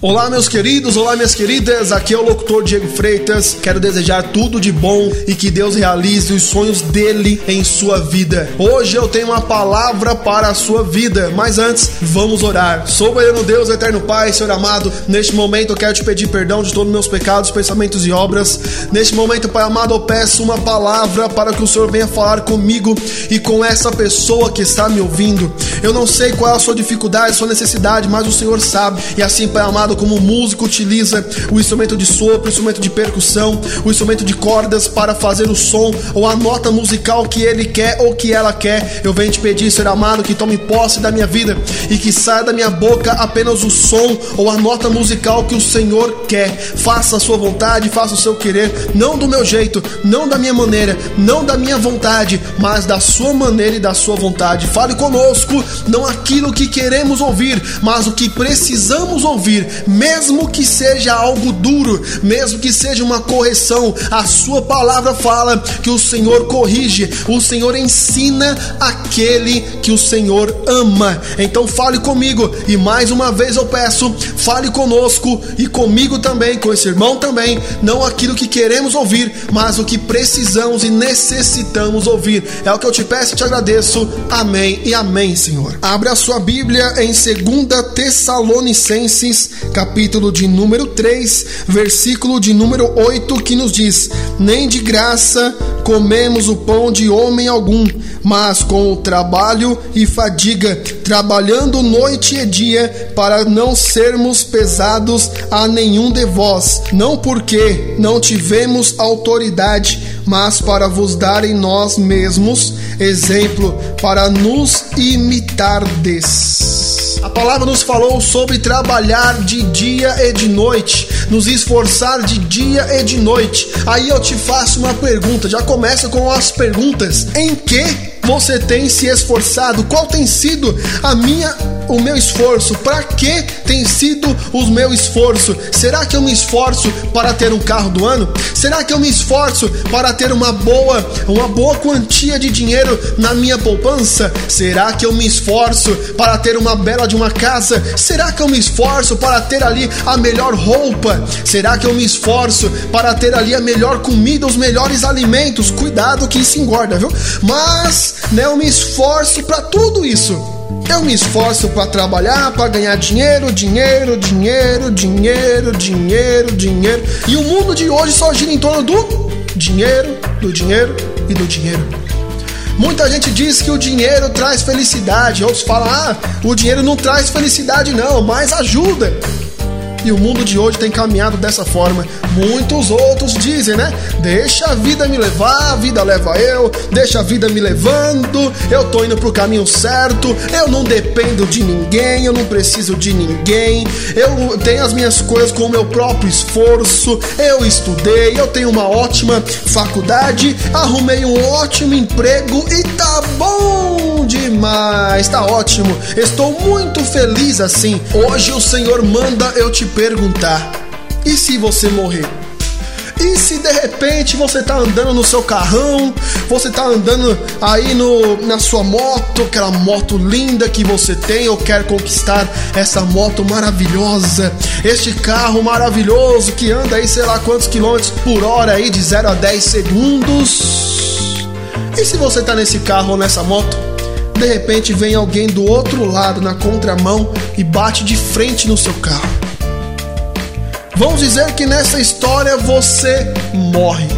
Olá, meus queridos, olá, minhas queridas. Aqui é o locutor Diego Freitas. Quero desejar tudo de bom e que Deus realize os sonhos dele em sua vida. Hoje eu tenho uma palavra para a sua vida, mas antes, vamos orar. Soberano Deus, eterno Pai, Senhor amado, neste momento eu quero te pedir perdão de todos os meus pecados, pensamentos e obras. Neste momento, Pai amado, eu peço uma palavra para que o Senhor venha falar comigo e com essa pessoa que está me ouvindo. Eu não sei qual é a sua dificuldade, sua necessidade, mas o Senhor sabe. E assim, Pai amado, como o músico utiliza o instrumento de sopro, o instrumento de percussão, o instrumento de cordas para fazer o som ou a nota musical que ele quer ou que ela quer. Eu venho te pedir, Senhor amado, que tome posse da minha vida e que saia da minha boca apenas o som ou a nota musical que o Senhor quer. Faça a sua vontade, faça o seu querer, não do meu jeito, não da minha maneira, não da minha vontade, mas da sua maneira e da sua vontade. Fale conosco, não aquilo que queremos ouvir, mas o que precisamos ouvir mesmo que seja algo duro, mesmo que seja uma correção, a sua palavra fala que o Senhor corrige, o Senhor ensina aquele que o Senhor ama. Então fale comigo e mais uma vez eu peço, fale conosco e comigo também, com esse irmão também, não aquilo que queremos ouvir, mas o que precisamos e necessitamos ouvir. É o que eu te peço e te agradeço. Amém e amém, Senhor. Abra a sua Bíblia em 2 Tessalonicenses, capítulo de número 3, versículo de número 8, que nos diz: Nem de graça comemos o pão de homem algum, mas com o trabalho e fadiga, trabalhando noite e dia, para não sermos pesados a nenhum de vós, não porque não tivemos autoridade, mas para vos dar em nós mesmos exemplo, para nos imitardes. A palavra nos falou sobre trabalhar de dia e de noite, nos esforçar de dia e de noite. Aí eu te faço uma pergunta, já começa com as perguntas. Em que você tem se esforçado? Qual tem sido a minha o meu esforço? Para que tem sido o meu esforço? Será que eu me esforço para ter um carro do ano? Será que eu me esforço para ter uma boa, uma boa quantia de dinheiro na minha poupança? Será que eu me esforço para ter uma bela de uma casa? Será que eu me esforço para ter ali a melhor roupa? Será que eu me esforço para ter ali a melhor comida, os melhores alimentos? Cuidado que isso engorda, viu? Mas, né, eu me esforço para tudo isso. Eu me esforço para trabalhar, para ganhar dinheiro, dinheiro, dinheiro, dinheiro, dinheiro, dinheiro. E o mundo de hoje só gira em torno do dinheiro, do dinheiro e do dinheiro. Muita gente diz que o dinheiro traz felicidade, outros falam: ah, o dinheiro não traz felicidade, não, mas ajuda. E o mundo de hoje tem caminhado dessa forma. Muitos outros dizem, né? Deixa a vida me levar, a vida leva eu, deixa a vida me levando, eu tô indo pro caminho certo, eu não dependo de ninguém, eu não preciso de ninguém, eu tenho as minhas coisas com o meu próprio esforço, eu estudei, eu tenho uma ótima faculdade, arrumei um ótimo emprego. E tá bom demais, tá ótimo, estou muito feliz assim. Hoje o Senhor manda eu te perguntar: e se você morrer? E se de repente você tá andando no seu carrão, você tá andando aí no, na sua moto, aquela moto linda que você tem ou quer conquistar essa moto maravilhosa, este carro maravilhoso que anda aí sei lá quantos quilômetros por hora aí de 0 a 10 segundos. E se você tá nesse carro ou nessa moto, de repente vem alguém do outro lado na contramão e bate de frente no seu carro. Vamos dizer que nessa história você morre.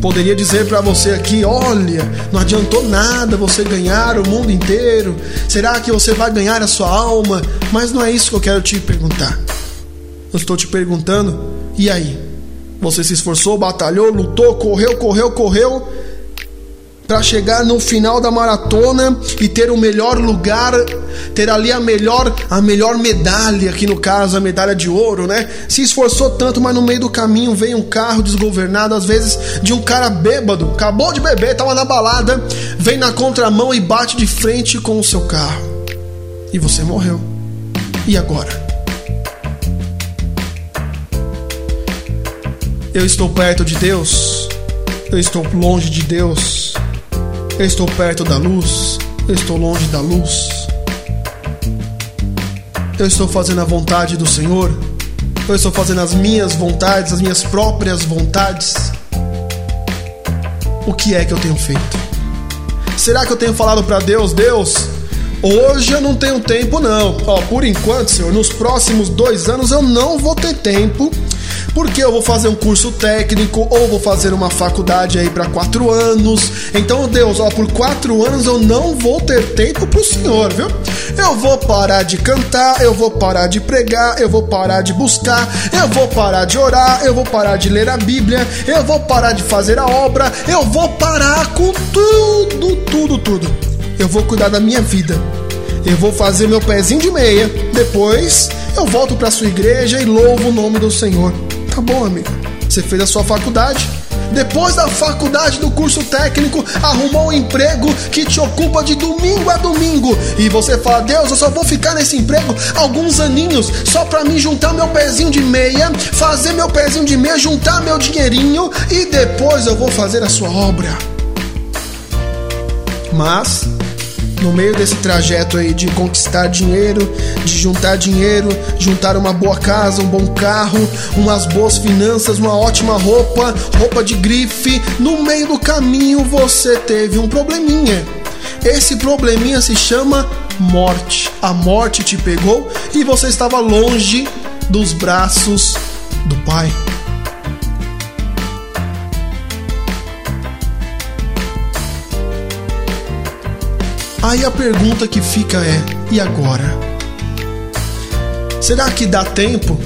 Poderia dizer para você aqui: olha, não adiantou nada você ganhar o mundo inteiro. Será que você vai ganhar a sua alma? Mas não é isso que eu quero te perguntar. Eu estou te perguntando: e aí? Você se esforçou, batalhou, lutou, correu, correu, correu para chegar no final da maratona e ter o melhor lugar, ter ali a melhor a melhor medalha, aqui no caso a medalha de ouro, né? Se esforçou tanto, mas no meio do caminho vem um carro desgovernado, às vezes de um cara bêbado, acabou de beber, tava na balada, vem na contramão e bate de frente com o seu carro. E você morreu. E agora? Eu estou perto de Deus. Eu estou longe de Deus. Estou perto da luz, estou longe da luz. Eu estou fazendo a vontade do Senhor? Eu estou fazendo as minhas vontades, as minhas próprias vontades? O que é que eu tenho feito? Será que eu tenho falado para Deus, Deus, hoje eu não tenho tempo não. Ó, por enquanto, Senhor, nos próximos dois anos eu não vou ter tempo porque eu vou fazer um curso técnico ou vou fazer uma faculdade aí para quatro anos. Então, Deus, ó, por quatro anos eu não vou ter tempo pro Senhor, viu? Eu vou parar de cantar, eu vou parar de pregar, eu vou parar de buscar, eu vou parar de orar, eu vou parar de ler a Bíblia, eu vou parar de fazer a obra, eu vou parar com tudo, tudo, tudo. Eu vou cuidar da minha vida. Eu vou fazer meu pezinho de meia. Depois eu volto para sua igreja e louvo o nome do Senhor. Tá bom, amigo. Você fez a sua faculdade. Depois da faculdade do curso técnico, arrumou um emprego que te ocupa de domingo a domingo. E você fala: Deus, eu só vou ficar nesse emprego alguns aninhos só para mim juntar meu pezinho de meia, fazer meu pezinho de meia, juntar meu dinheirinho e depois eu vou fazer a sua obra. Mas no meio desse trajeto aí de conquistar dinheiro, de juntar dinheiro, juntar uma boa casa, um bom carro, umas boas finanças, uma ótima roupa, roupa de grife, no meio do caminho você teve um probleminha. Esse probleminha se chama morte. A morte te pegou e você estava longe dos braços do Pai. Aí a pergunta que fica é: e agora? Será que dá tempo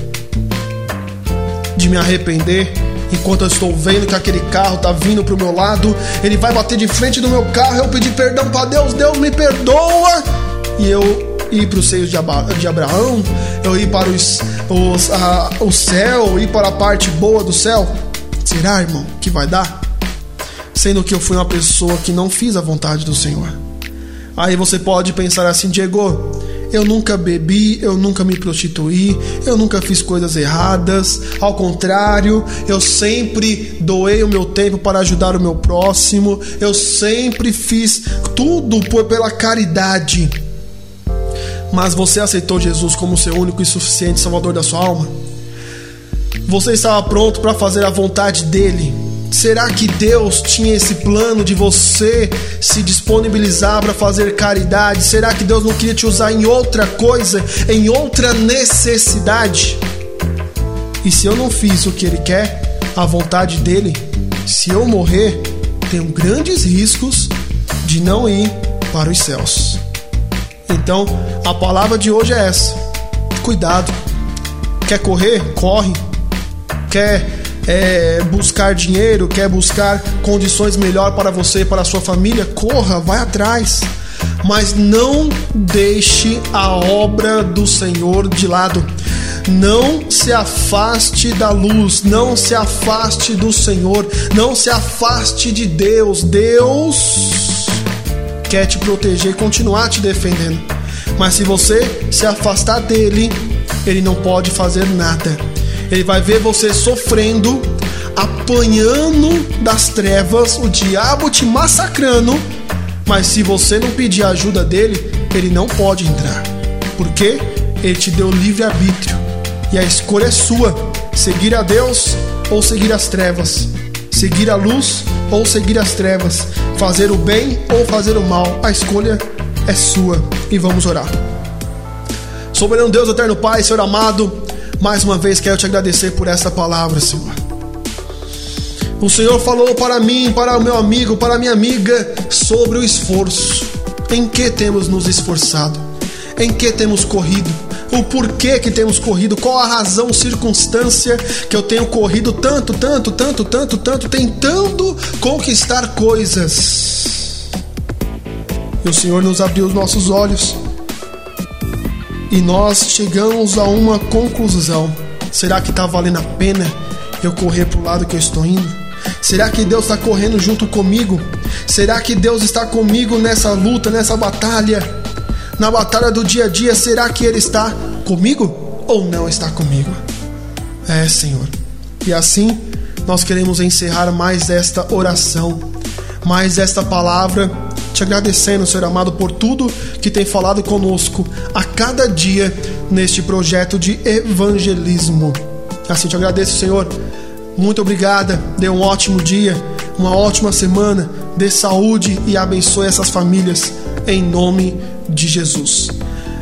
de me arrepender enquanto eu estou vendo que aquele carro tá vindo pro meu lado? Ele vai bater de frente no meu carro, eu pedir perdão para Deus, Deus me perdoa, e eu ir para os seios de, Abraão, eu ir para os, os, a, o céu, ir para a parte boa do céu? Será, irmão, que vai dar? Sendo que eu fui uma pessoa que não fiz a vontade do Senhor. Aí você pode pensar assim, Diego, eu nunca bebi, eu nunca me prostituí, eu nunca fiz coisas erradas. Ao contrário, eu sempre doei o meu tempo para ajudar o meu próximo. Eu sempre fiz tudo por pela caridade. Mas você aceitou Jesus como seu único e suficiente Salvador da sua alma? Você estava pronto para fazer a vontade dele? Será que Deus tinha esse plano de você se disponibilizar para fazer caridade? Será que Deus não queria te usar em outra coisa, em outra necessidade? E se eu não fiz o que Ele quer, a vontade dele, se eu morrer, tenho grandes riscos de não ir para os céus. Então, a palavra de hoje é essa: cuidado. Quer correr? Corre. Quer é, buscar dinheiro, quer buscar condições melhor para você, para a sua família, corra, vai atrás. Mas não deixe a obra do Senhor de lado. Não se afaste da luz, não se afaste do Senhor, não se afaste de Deus. Deus quer te proteger e continuar te defendendo. Mas se você se afastar dele, ele não pode fazer nada. Ele vai ver você sofrendo, apanhando das trevas, o diabo te massacrando. Mas se você não pedir a ajuda dele, ele não pode entrar. Porque ele te deu livre arbítrio. E a escolha é sua: seguir a Deus ou seguir as trevas. Seguir a luz ou seguir as trevas. Fazer o bem ou fazer o mal. A escolha é sua. E vamos orar. Soberano Deus, eterno Pai, Senhor amado, mais uma vez quero te agradecer por essa palavra, Senhor. O Senhor falou para mim, para o meu amigo, para minha amiga, sobre o esforço. Em que temos nos esforçado? Em que temos corrido? O porquê que temos corrido? Qual a razão, circunstância que eu tenho corrido tanto, tanto, tanto, tanto, tanto, tentando conquistar coisas? E o Senhor nos abriu os nossos olhos e nós chegamos a uma conclusão. Será que está valendo a pena eu correr para o lado que eu estou indo? Será que Deus está correndo junto comigo? Será que Deus está comigo nessa luta, nessa batalha? Na batalha do dia a dia, será que Ele está comigo ou não está comigo? É, Senhor. E assim nós queremos encerrar mais esta oração, mais esta palavra te agradecendo, Senhor amado, por tudo que tem falado conosco a cada dia neste projeto de evangelismo. Assim te agradeço, Senhor. Muito obrigada. Dê um ótimo dia, uma ótima semana. Dê saúde e abençoe essas famílias em nome de Jesus.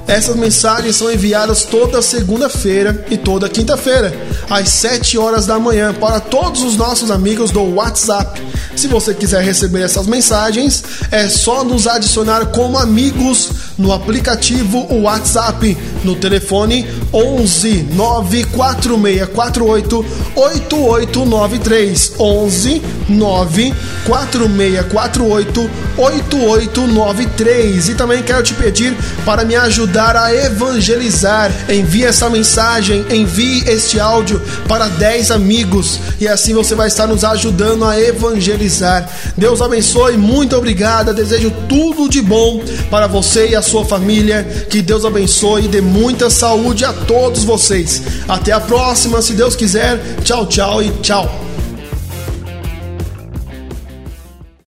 Essas mensagens são enviadas toda segunda-feira e toda quinta-feira, às 7 horas da manhã, para todos os nossos amigos do WhatsApp. Se você quiser receber essas mensagens, é só nos adicionar como amigos no aplicativo WhatsApp, no telefone 11 94648 8893 11 94648 8893 e também quero te pedir para me ajudar a evangelizar. Envie essa mensagem, envie este áudio para 10 amigos e assim você vai estar nos ajudando a evangelizar. Deus abençoe, muito obrigada. Desejo tudo de bom para você e a sua família. Que Deus abençoe e muita saúde a todos vocês. Até a próxima, se Deus quiser. Tchau, tchau e tchau.